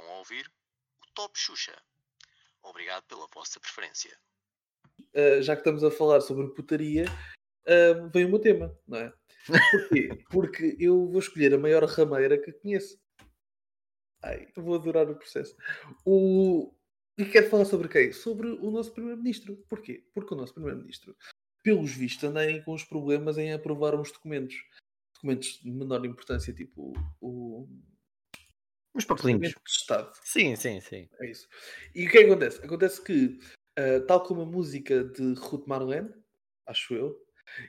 Estão a ouvir o Top Xuxa. Obrigado pela vossa preferência. Uh, já que estamos a falar sobre putaria, uh, vem o meu tema, não é? Porquê? Porque eu vou escolher a maior rameira que conheço. Ai, vou adorar o processo. O... E quero falar sobre quem? Sobre o nosso Primeiro-Ministro. Porquê? Porque o nosso Primeiro-Ministro, pelos vistos, andem com os problemas em aprovar uns documentos. Documentos de menor importância, tipo o, Uns papelinhos. Sim, sim, sim. É isso. E o que é que acontece? Acontece que, uh, tal como a música de Ruth Marlene, acho eu,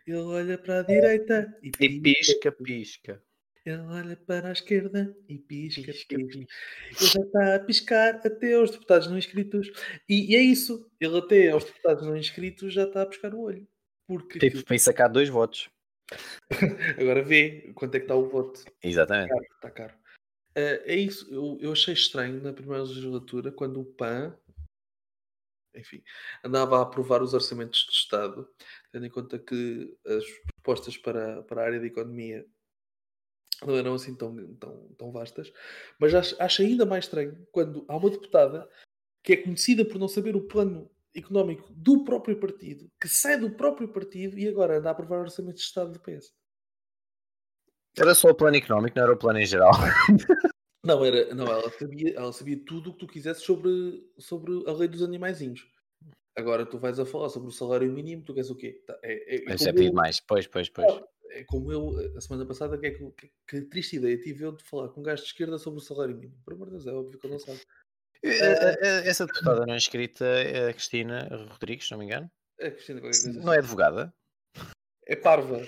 ele olha para a direita e E pisca, pisca. Ele olha para a esquerda e pisca, Pisca, pisca. Ele já está a piscar até aos deputados não inscritos. E, e é isso. Ele até aos deputados não inscritos já está a pescar o olho. Porque Tipo, para ir sacar dois votos. agora vê quanto é que está o voto. Exatamente. Caro, está caro. Ah, é isso. Eu, eu achei estranho na primeira legislatura quando o PAN, enfim, andava a aprovar os orçamentos de Estado, tendo em conta que as propostas para, para a área da economia não eram assim tão, tão, tão vastas, mas acho, acho ainda mais estranho quando há uma deputada que é conhecida por não saber o plano económico do próprio partido, que sai do próprio partido e agora anda a aprovar orçamentos de Estado do PS. Era só o plano económico, não era o plano em geral. Não, era, não ela, sabia, ela sabia tudo o que tu quisesse sobre, sobre a lei dos animaizinhos. Agora tu vais a falar sobre o salário mínimo, tu queres o quê? Tá, É, é, é Isso é pedir mais. Pois, pois, pois. é como eu, a semana passada, que, é que, que, que triste ideia tive eu de falar com um gajo de esquerda sobre o salário mínimo. Por amor de Deus, é óbvio que eu não sabe. Eh, eh, eh, Essa deputada não inscrita é a Cristina Rodrigues, se não me engano. É Cristina qualquer coisa Não é assim. advogada? É parva.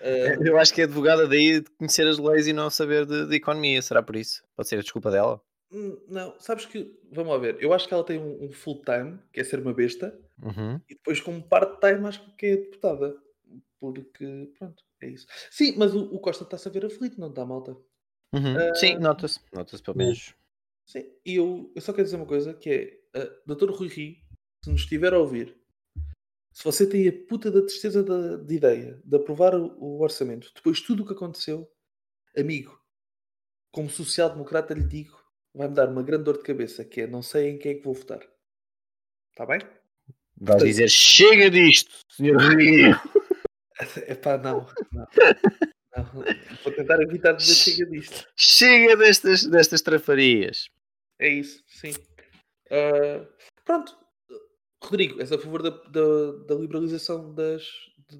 Ah, Eu acho que é advogada daí de conhecer as leis e não saber de, de economia. Será por isso? Pode ser a desculpa dela? hum, não, sabes que, vamos lá ver, eu acho que ela tem um, um full-time, que é ser uma besta, Uhum. e depois como part-time acho que é deputada. Porque, pronto, é isso. Sim, mas o, o Costa está-se a ver aflito, não está, malta? Uhum. Ah, Sim, nota-se. Nota-se pelo menos. Sim, e eu, eu só quero dizer uma coisa, que é, uh, Dr. Rui Ri, se nos estiver a ouvir, se você tem a puta da tristeza da- de ideia de aprovar o, o orçamento, depois de tudo o que aconteceu, amigo, como social-democrata lhe digo, vai-me dar uma grande dor de cabeça, que é não sei em quem é que vou votar. Está bem? Vais dizer, chega disto, senhor Rio. Epá, não, não. não. Vou tentar evitar dizer chega disto. Chega destas, destas trafarias. É isso, sim. Ah, pronto. Rodrigo, és a favor da, da, da liberalização das,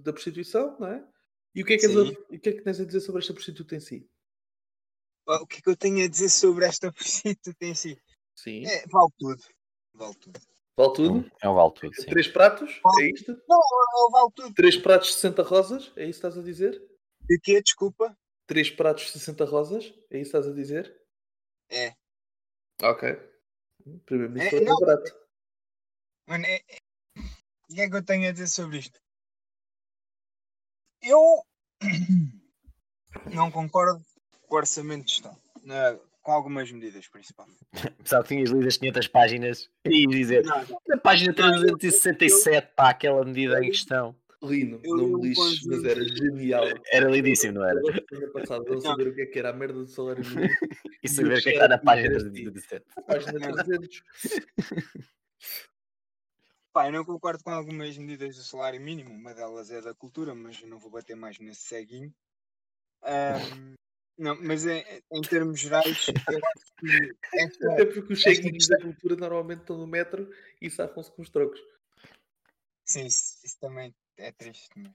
da prostituição, não é? E o que é que, és a, o que é que tens a dizer sobre esta prostituta em si? O que é que eu tenho a dizer sobre esta prostituta em si? Sim. É, vale tudo. Vale tudo. Vale tudo? É um vale tudo, sim. Três pratos? É isto? Não, ele vale tudo. Três pratos de 60 rosas? É isso que estás a dizer? De quê? Desculpa. Três pratos de 60 rosas? É isso que estás a dizer? É. Ok. Primeiro ministro É, é, não. barato. Mano, é, é- O que é que eu tenho a dizer sobre isto? Eu não concordo com o orçamento de Estado. né, com algumas medidas, principalmente. Pensava que tinhas lido as 500 páginas e ias dizer, Não, não. na página 367, pá, aquela medida em questão. Lino, Eu não me lixes, consigo. mas era genial. Era lindíssimo, não era? Eu de não saber o que é que era a merda do salário mínimo. E saber o que é que está na página Sim. 317. Página 300. Pá, eu não concordo com algumas medidas do salário mínimo. Uma delas é da cultura, mas eu não vou bater mais nesse ceguinho. Ahm, não, mas em, em termos gerais, eu acho que esta, Até porque os cheguinhos da cultura normalmente estão no metro e safam-se com os trocos. sim, isso, isso também é triste. mas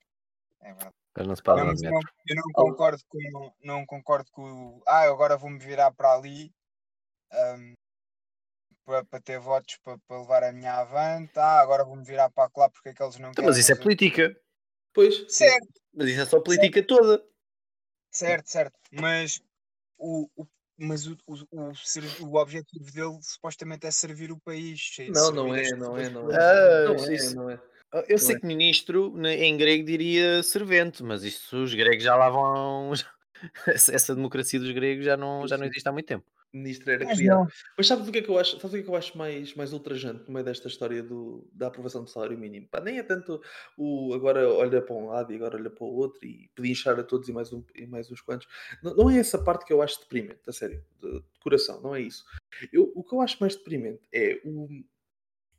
É verdade. Mas não se Não, paga não, metro. eu não concordo com não concordo com o ah, agora vou-me virar para ali ahm, para, para ter votos para, para levar a minha avante, ah, agora vou-me virar para lá porque é que eles não Então, querem. Mas isso é política. Pois, Certo, Mas isso é só política toda. certo, certo. Mas o, o, mas o, o, o, o objetivo dele supostamente é servir o país. se- Não, não é, não é, não é. Ah, não é, não é. Eu sei é. que ministro né, em grego diria servente, mas isso os gregos já lá vão. Essa democracia dos gregos já não, já não existe há muito tempo. Ministro era Mas criado. Mas sabes o que é que eu acho? Sabes o que é que eu acho mais, mais ultrajante no meio desta história do, da aprovação do salário mínimo? Pá, nem é tanto o agora olha para um lado e agora olha para o outro e pedinchar a todos e mais, um, e mais uns quantos. Não, não é essa parte que eu acho deprimente, a sério, de, de coração, não é isso. Eu, o que eu acho mais deprimente é o,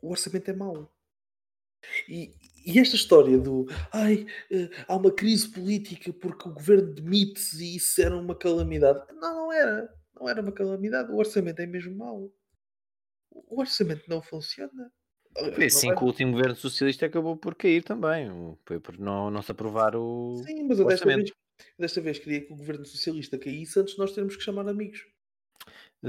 o orçamento é mau. E, e esta história do ai, eh, há uma crise política porque o governo demite-se e isso era uma calamidade. Não, não era. Não era uma calamidade. O orçamento é mesmo mau. O orçamento não funciona. Foi assim que o último governo socialista acabou por cair também. Foi por não, não se aprovar o. Sim, mas eu desta vez, desta vez queria que o governo socialista caísse antes de nós termos que chamar amigos.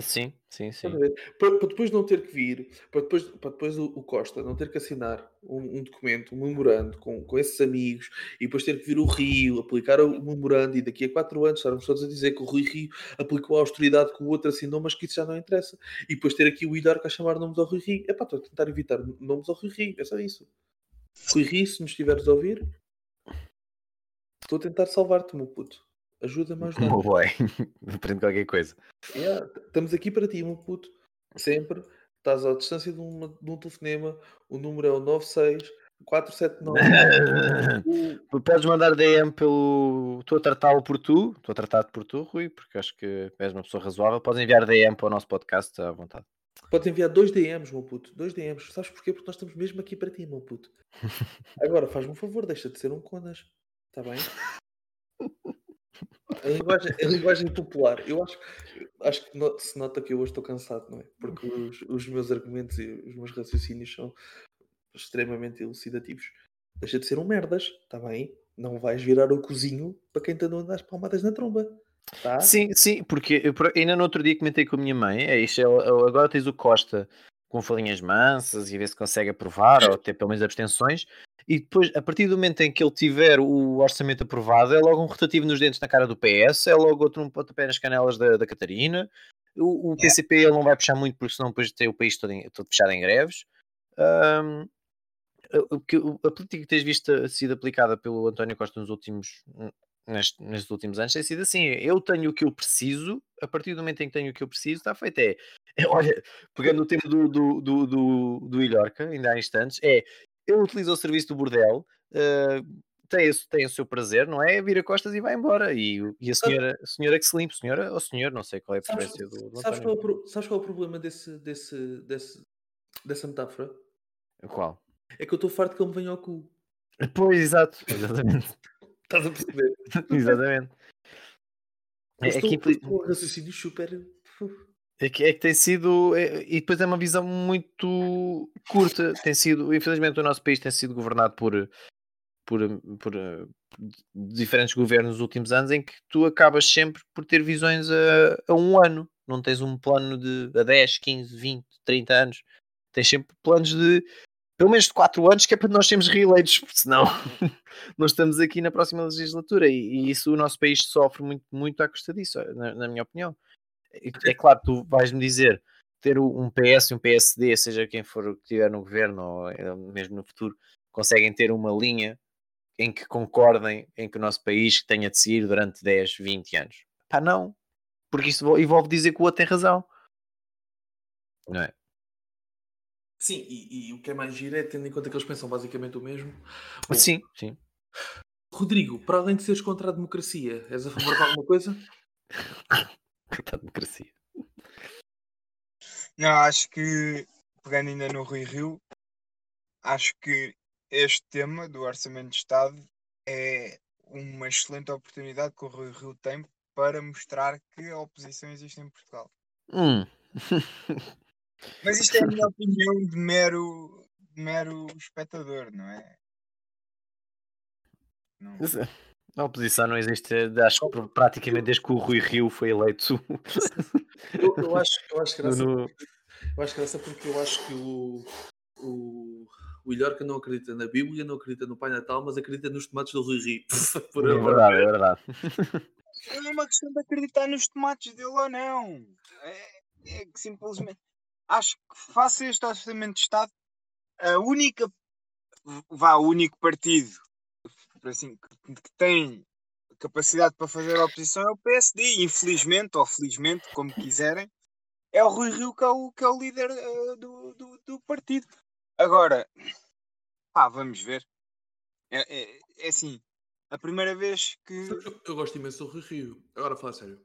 Sim, sim, sim. Para, para depois não ter que vir, para depois, para depois o, o Costa não ter que assinar um, um documento, um memorando com, com esses amigos e depois ter que vir o Rio aplicar o memorando e daqui a quatro anos estarmos todos a dizer que o Rui Rio aplicou a austeridade que o outro assinou, mas que isso já não interessa. E depois ter aqui o Idarco a chamar nomes ao Rui Rio. É pá, estou a tentar evitar nomes ao Rui Rio, é só isso. Rui Rio, se nos estiveres a ouvir, estou a tentar salvar-te, meu puto. Ajuda-me a ajudar. Oh boy, aprende qualquer coisa. Yeah, t- estamos aqui para ti, meu puto. Sempre. Estás à distância de, uma- de um telefonema. O número é o 96 479. o- Podes mandar DM pelo. Estou a tratá-lo por tu, estou a tratar-te por tu, Rui, porque acho que és uma pessoa razoável. Podes enviar DM para o nosso podcast à vontade. Podes enviar dois DMs, meu puto. Dois DMs. Sabes porquê? Porque nós estamos mesmo aqui para ti, meu puto. Agora, faz-me um favor, deixa de ser um conas. Está bem? A linguagem, a linguagem popular. Eu acho, acho que no- se nota que eu hoje estou cansado, não é? Porque os, os meus argumentos e os meus raciocínios são extremamente elucidativos. Deixa de ser um merdas, está bem? Não vais virar o cozinho para quem a dar as palmadas na tromba. Tá? Sim, sim, porque eu ainda no outro dia comentei com a minha mãe, é isto, é é agora tens o Costa com falinhas mansas e ver se consegue aprovar ou ter pelo menos abstenções, e depois, a partir do momento em que ele tiver o orçamento aprovado, é logo um rotativo nos dentes na cara do PS, é logo outro um pontapé nas canelas da, da Catarina, o, o PCP ele não vai puxar muito porque senão depois tem o país todo, em- todo fechado em greves. Que- o- a política que tens visto a- sido aplicada pelo António Costa nos últimos neste- nestes últimos anos tem sido assim: eu tenho o que eu preciso, a partir do momento em que tenho o que eu preciso, está feito. É, é, olha, pegando o tema do, do, do, do, do Ilhorca, ainda há instantes, é ele utiliza o serviço do bordel, eh, tem, esse- tem o seu prazer, não é? Vira costas e vai embora. E, e a senhora, a senhora que se limpe, senhora ou senhor, não sei qual é a Sabes, preferência do, do sabes qual é o sabes qual é o problema desse, desse, desse, dessa metáfora? Qual? É que eu estou farto que ele me venha ao cu. Pois, exato, exatamente. Estás a perceber? exatamente. É, é que um raciocínio super. É que, é que tem sido, é- e depois é uma visão muito curta. Tem sido, infelizmente, o nosso país tem sido governado por, por, por, eh, diferentes governos nos últimos anos, em que tu acabas sempre por ter visões a, a um ano, não tens um plano de a 10, 15, 20, 30 anos, tens sempre planos de pelo menos de 4 anos, que é para nós sermos reeleitos, porque senão nós estamos aqui na próxima legislatura e, e isso o nosso país sofre muito, muito à custa disso, na, na minha opinião. É claro, tu vais-me dizer ter um PS e um PSD, seja quem for que estiver no governo ou mesmo no futuro, conseguem ter uma linha em que concordem em que o nosso país tenha de seguir durante 10, 20 anos. Pá, não. Porque isso vo- envolve dizer que o outro tem razão. Não é? Sim, e, e o que é mais giro é tendo em conta que eles pensam basicamente o mesmo. Bom, Sim, sim. Rodrigo, para além de seres contra a democracia, és a favor de alguma coisa? De democracia. Não, acho que, pegando ainda no Rui Rio, acho que este tema do Orçamento de Estado é uma excelente oportunidade que o Rui Rio tem para mostrar que a oposição existe em Portugal. Hum. Mas isto é a minha opinião de mero, de mero espectador, não é? Não. A oposição não existe, acho que pr- praticamente desde que o Rui Rio foi eleito. Eu, eu acho, eu acho graça, no- eu acho graça porque eu acho que o, o, o Ilhorca não acredita na Bíblia, não acredita no Pai Natal, mas acredita nos tomates do Rui Rio. Por É verdade, é verdade. Não é uma questão de acreditar nos tomates dele ou não. É, é que simplesmente acho que face a este orçamento de Estado, a única vá, o único partido assim, que, que tem capacidade para fazer a oposição é o PSD, infelizmente ou felizmente, como quiserem, é o Rui Rio que é o, que é o líder eh, do, do, do partido. Agora, pá, vamos ver. É, é, é assim, a primeira vez que. Eu, eu gosto imenso do Rui Rio. Agora, a falar sério.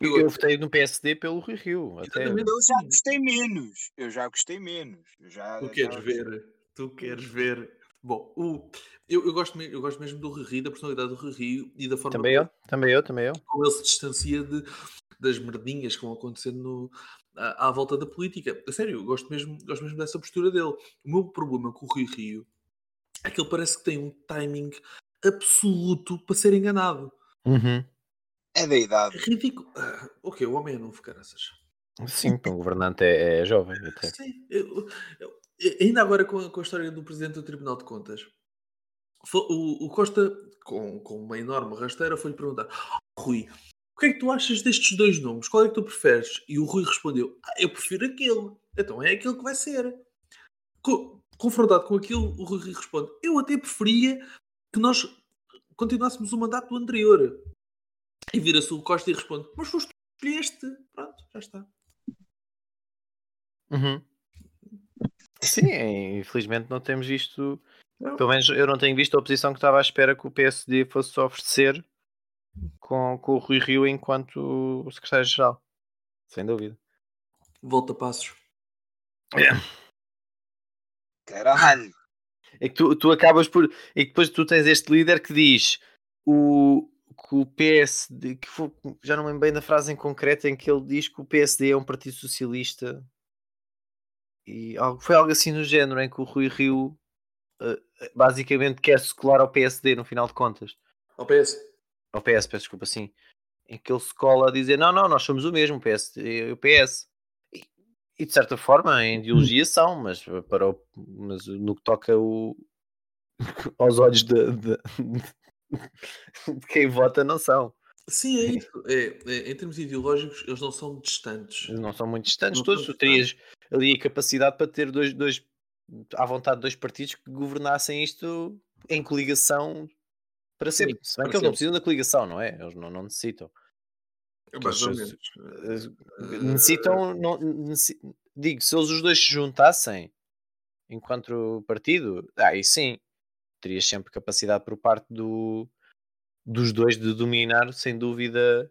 Eu, eu votei no PSD pelo Rui Rio. Até. Eu já gostei menos. Eu já gostei menos. Eu já, Tu já- queres ver? Tu queres ver? Bom, o, eu, eu, gosto, eu gosto mesmo do Rui Rio, da personalidade do Rui Rio e da forma Também eu, também eu, também eu. como ele se distancia de, das merdinhas que vão acontecendo no- à, à volta da política. A sério, eu gosto mesmo, gosto mesmo dessa postura dele. O meu problema com o Rui Rio é que ele parece que tem um timing absoluto para ser enganado. Uhum. É da É idade. ridículo. Ah, ok, o homem é novo, caraças. Sim, para um governante é, é jovem. Até. Sim, eu- eu- ainda agora com a, com a história do Presidente do Tribunal de Contas, o, o Costa, com, com uma enorme rasteira, foi-lhe perguntar: "Oh, Rui, o que é que tu achas destes dois nomes? Qual é que tu preferes? E o Rui respondeu: "Ah, Eu prefiro aquele. Então é aquele que vai ser. Co- confrontado com aquilo, o Rui responde: Eu até preferia que nós continuássemos o mandato do anterior. E vira-se o Costa e responde: Mas foste tu escolheste. Pronto, já está. Uhum. Sim, é, infelizmente não temos visto. Não. Pelo menos eu não tenho visto a oposição que estava à espera que o PSD fosse oferecer com, com o Rui Rio enquanto secretário-geral. Sem dúvida. Volta passos. Caralho. É que tu, tu acabas por. E que depois tu tens este líder que diz o, que o PSD. Que foi, já não me lembro bem da frase em concreto em que ele diz que o PSD é um partido socialista. E foi algo assim no género em que o Rui Rio eh, basicamente quer se colar ao PSD no final de contas. Ao PS. Ao PS, peço desculpa, sim. Em que ele se cola a dizer: não, não, nós somos o mesmo, e o PS. E, e, de certa forma, em ideologia são, mas, para o- mas no que toca o, aos olhos de, de- de quem vota, não são. Sim, é isso. É, é, em termos ideológicos, eles não são distantes. Eles não são muito distantes Não todos. Tu terias ali a capacidade para ter dois, dois, à vontade, dois partidos que governassem isto em coligação para sempre. Se bem que eles não precisam da coligação, não é? Eles não, não necessitam. Mais ou eles- menos. Eh, necessitam, não, necessi- digo, se eles os dois se juntassem enquanto partido, aí sim, terias sempre capacidade por parte do, dos dois de dominar, sem dúvida,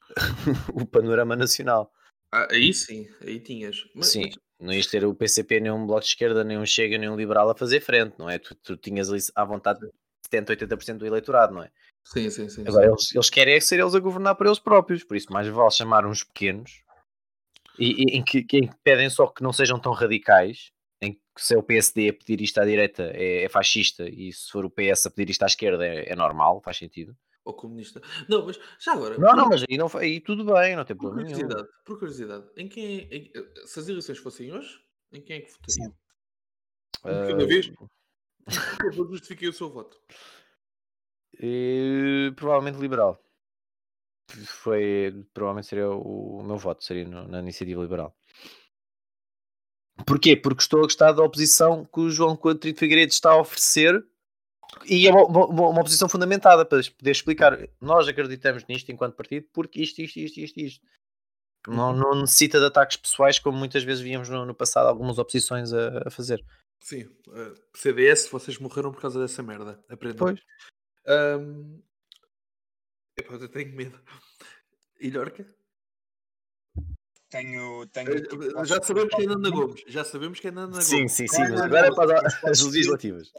o panorama nacional. Ah, aí sim, aí tinhas. Mas- sim, não ias ter o PCP, nem um Bloco de Esquerda, nem um Chega, nem um Liberal a fazer frente, não é? Tu, tu tinhas ali à vontade 70, 80% do eleitorado, não é? Sim, sim, sim. Agora, sim. eles, eles querem é ser eles a governar por eles próprios, por isso mais vale chamar uns pequenos e, e- em, que, que- em que pedem só que não sejam tão radicais, em que se é o PSD a pedir isto à direita é, é fascista e se for o PS a pedir isto à esquerda é, é normal, faz sentido. Ou comunista. Não, mas já agora. Não, por- não, mas aí, não, aí tudo bem, não tem Por problema nenhum. curiosidade, por curiosidade, em quem é- em- se as eleições fossem hoje, em quem é que votaria? Sim. Um cada Ah, vez? Por favor, justifiquei o seu voto. eh, provavelmente liberal. Foi, provavelmente seria o, o meu voto, seria no- na iniciativa liberal. Porquê? Porque estou a gostar da oposição que o João Coutinho de Figueiredo está a oferecer e é uma, uma- uma oposição fundamentada para poder explicar. Nós acreditamos nisto enquanto partido porque isto, isto, isto, isto, isto. Não, não necessita de ataques pessoais como muitas vezes víamos no, no passado algumas oposições a, a fazer. Sim, eh, CDS, vocês morreram por causa dessa merda. Aprendam. Pois. Ahm, epá, eu tenho medo. Ilhorca? Tenho, tenho Eh, tipo, Já sabemos que é Nanda Gomes. Já sabemos que é Nanda Sim, Gomes. sim, Não, sim. Mas agora é para as legislativas.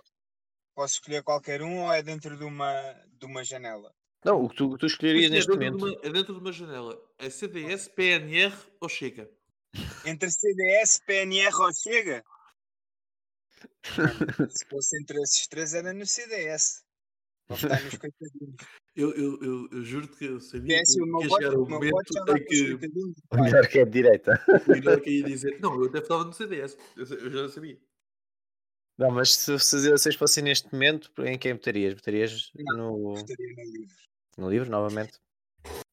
Posso escolher qualquer um ou é dentro de uma, de uma janela? Não, o que tu, que tu escolherias é neste dentro de momento. uma- é dentro de uma janela. É CDS, PNR ou Chega? Entre CDS, PNR ou Chega? Se fosse entre esses três, era no CDS. Eu, eu, eu, eu juro-te que eu sabia É que o meu ia chegar momento em que. O melhor que é de direita. o Ilhorca ia dizer não, eu até votava no CDS. Eu, eu já sabia. Não, mas se, eleições fossem neste momento, em quem votarias? Votarias Não. no, Votaria no livro. no livro, novamente?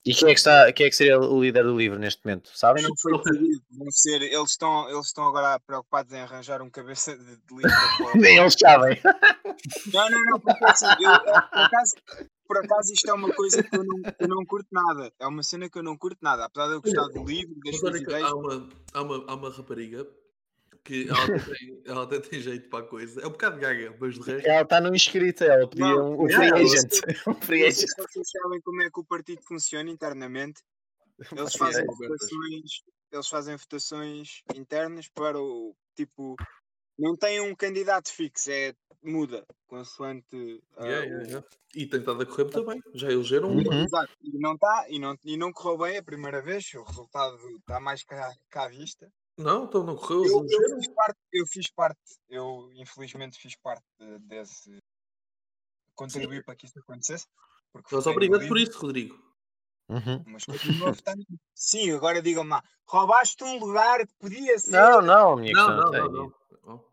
E quem é, que está, quem é que seria o líder do livro neste momento? Sabem? Não foi vão ser, eles, estão, eles estão agora preocupados em arranjar um cabeça de, de livro para Nem eles sabem. Não, não, não, porque assim, eu, eu, por, acaso, por acaso isto é uma coisa que eu não, eu não curto nada. É uma cena que eu não curto nada. Apesar de eu gostar do livro, das que ideias, há uma, há, uma, há uma rapariga que ela até, tem, ela até tem jeito para a coisa. É um bocado gaga, mas de resto. Ela está no inscrito, ela pedia Não, um, um é, free ela- agent. Um free não sei agent. se vocês sabem como é que o partido funciona internamente. Eles fazem votações, eles fazem votações internas para o tipo. Não tem um candidato fixo, é muda consoante. ah, Yeah, yeah, yeah. E tem estado a correr muito bem. Já elegeram uma. Uhum. Exato, e não está e não, e não correu bem a primeira vez, o resultado está mais cá, cá à vista. Não, então não correu. Eu, eu fiz parte, eu fiz parte, eu infelizmente fiz parte de- desse contribuir para que isso acontecesse. Porque Mas obrigado por isso, Rodrigo. Uhum. Mas continuo Sim, agora digam-me lá, roubaste um lugar que podia ser. Não, não, minha Não, questão não, não, não, não.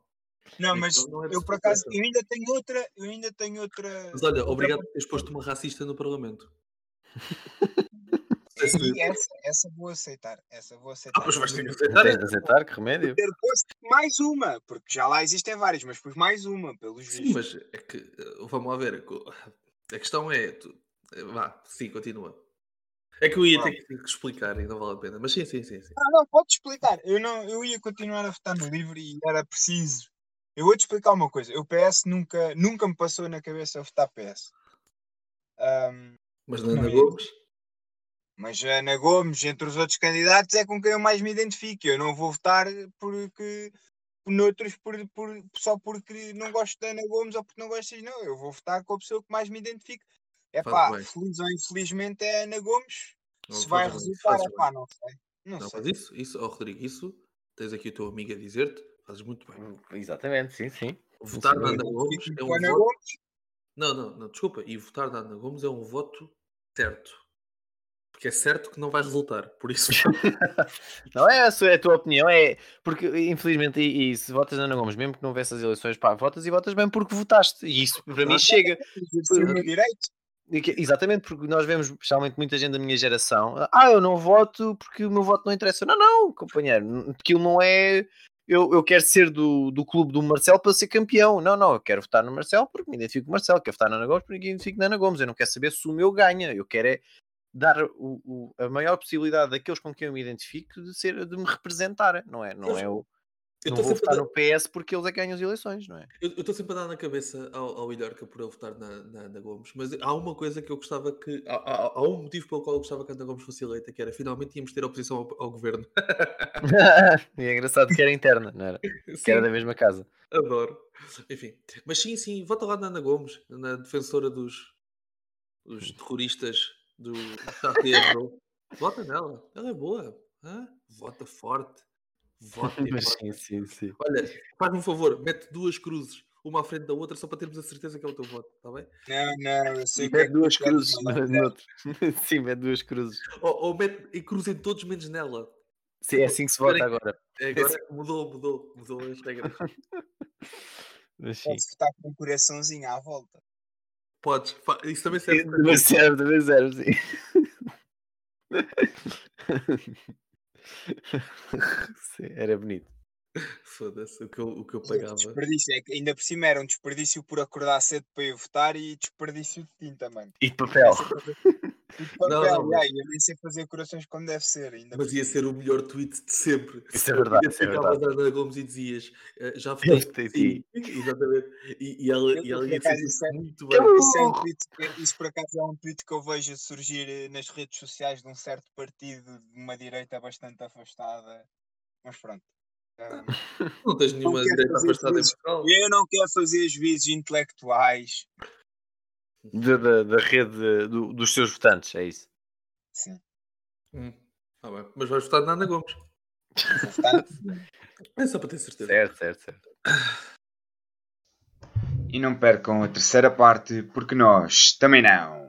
não. Mas Então é de eu por acaso eu ainda tenho outra, eu ainda tenho outra. Mas olha, obrigado por teres posto uma racista no Parlamento. Essa, essa vou aceitar. Essa vou Ah, aceitar. pois vais ter que aceitar. Tens de aceitar, que remédio. ter posto mais uma, porque já lá existem várias, mas pus mais uma, pelos Sim, vistos. mas é que eh, vamos lá ver. A questão é. tu- eh, Vá, sim, continua. É que eu ia ter que que explicar e não vale a pena. Mas sim, sim, sim. sim. Não, não, pode explicar. Eu, não, eu ia continuar a votar no livro e era preciso. Eu vou-te explicar uma coisa. O PS nunca, nunca me passou na cabeça votar PS. Ahm, Mas Não ia. Gomes. Mas a Ana Gomes, entre os outros candidatos, é com quem eu mais me identifico. Eu não vou votar porque noutros por, por, só porque não gosto da Ana Gomes ou porque não gosto de não. Eu vou votar com a pessoa que mais me identifico. É pá, feliz ou infelizmente é a Ana Gomes. Não, Se vai bem, resultar, é pá, não sei. Não, Não, sei. mas isso, isso, ó Rodrigo, isso tens aqui o teu amigo a dizer-te, fazes muito bem. Exatamente, sim, sim. Votar sim, na Ana Gomes é um Ana voto. Gomes. Não, não, não, desculpa. E votar na Ana Gomes é um voto certo. Porque é certo que não vai resultar. Por isso. Não é a, sua, é a tua opinião, é porque infelizmente, e, e se votas na Ana Gomes, mesmo que não houvesse as eleições, pá, votas e votas bem porque votaste. E isso para mim chega. Exatamente, porque nós vemos, especialmente muita gente da minha geração, ah, eu não voto porque o meu voto não interessa. Não, não, companheiro, aquilo não é. Eu, eu quero ser do, do clube do Marcelo para ser campeão. Não, não, eu quero votar no Marcelo porque me identifico com o Marcelo, quero votar na Ana Gomes porque me identifico na Ana Gomes. Eu não quero saber se o meu ganha, eu quero é dar o, o- a maior possibilidade daqueles com quem eu me identifico de, ser, de me representar, não é? Não Pois, é o. Eu Não vou votar dar- no PS porque eles é que ganham as eleições, não é? eu- eu estou sempre a dar na cabeça ao, ao Ilharca por ele votar na, na Ana Gomes, mas há uma coisa que eu gostava que. Há, há- há um motivo pelo qual eu gostava que a Ana Gomes fosse eleita, que era finalmente íamos ter oposição ao, ao governo. e é engraçado que era interna, não era? Que era da mesma casa. Adoro. Enfim, mas sim, sim, vota lá na Ana Gomes, na defensora dos, dos terroristas do Charlie. Vota nela, ela é boa. hã? Vota forte. Vota sim, sim, sim. Olha, faz-me um favor, mete duas cruzes, uma à frente da outra, só para termos a certeza que é o teu voto, está bem? Não, não, eu sei o que é mete que duas cruzes no, outro. Sim, mete duas cruzes. Ou, ou mete e cruzem todos menos nela. Sim, é assim que se vota agora. É, Agora mudou, mudou, mudou as regras. Mas sim. Votar com um coraçãozinho à volta. Podes, fa- isso também serve Também serve, também serve, sim. Sim, Era bonito. Foda-se, o que eu, o que eu é pagava. Desperdício, é que ainda por cima era um desperdício por acordar cedo para ir votar e desperdício de tinta, mano. E de papel. Papel, Não, não, mas- eu nem sei fazer corações como deve ser. Ainda Mas ia ser o melhor tweet de sempre. Isso é verdade, isso é Identificavas verdade. a Ana Gomes e dizias eh, já votei sim. Exatamente. E, e ela, Eu, e ela ia dizer isso é- muito bem. Isso, é um tweet, isso por acaso é um tweet que eu vejo surgir eh, nas redes sociais de um certo partido de uma direita bastante afastada. Mas pronto. Ah, Não tens nenhuma direita afastada em. Portugal. eu não quero fazer vezes intelectuais. Da, da, da rede do- dos seus votantes, é isso. Sim. Hum, tá bem. Mas vais votar na Ana Gomes. É só para ter certeza. Certo, certo, certo. E não percam a terceira parte, porque nós também não.